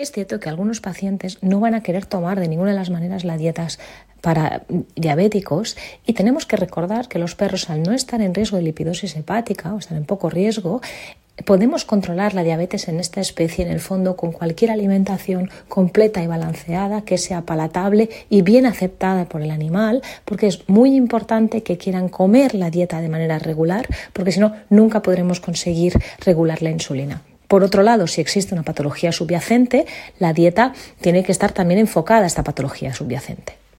Es cierto que algunos pacientes no van a querer tomar de ninguna de las maneras las dietas para diabéticos y tenemos que recordar que los perros al no estar en riesgo de lipidosis hepática o estar en poco riesgo, podemos controlar la diabetes en esta especie en el fondo con cualquier alimentación completa y balanceada que sea palatable y bien aceptada por el animal, porque es muy importante que quieran comer la dieta de manera regular, porque si no, nunca podremos conseguir regular la insulina. Por otro lado, si existe una patología subyacente, la dieta tiene que estar también enfocada a esta patología subyacente.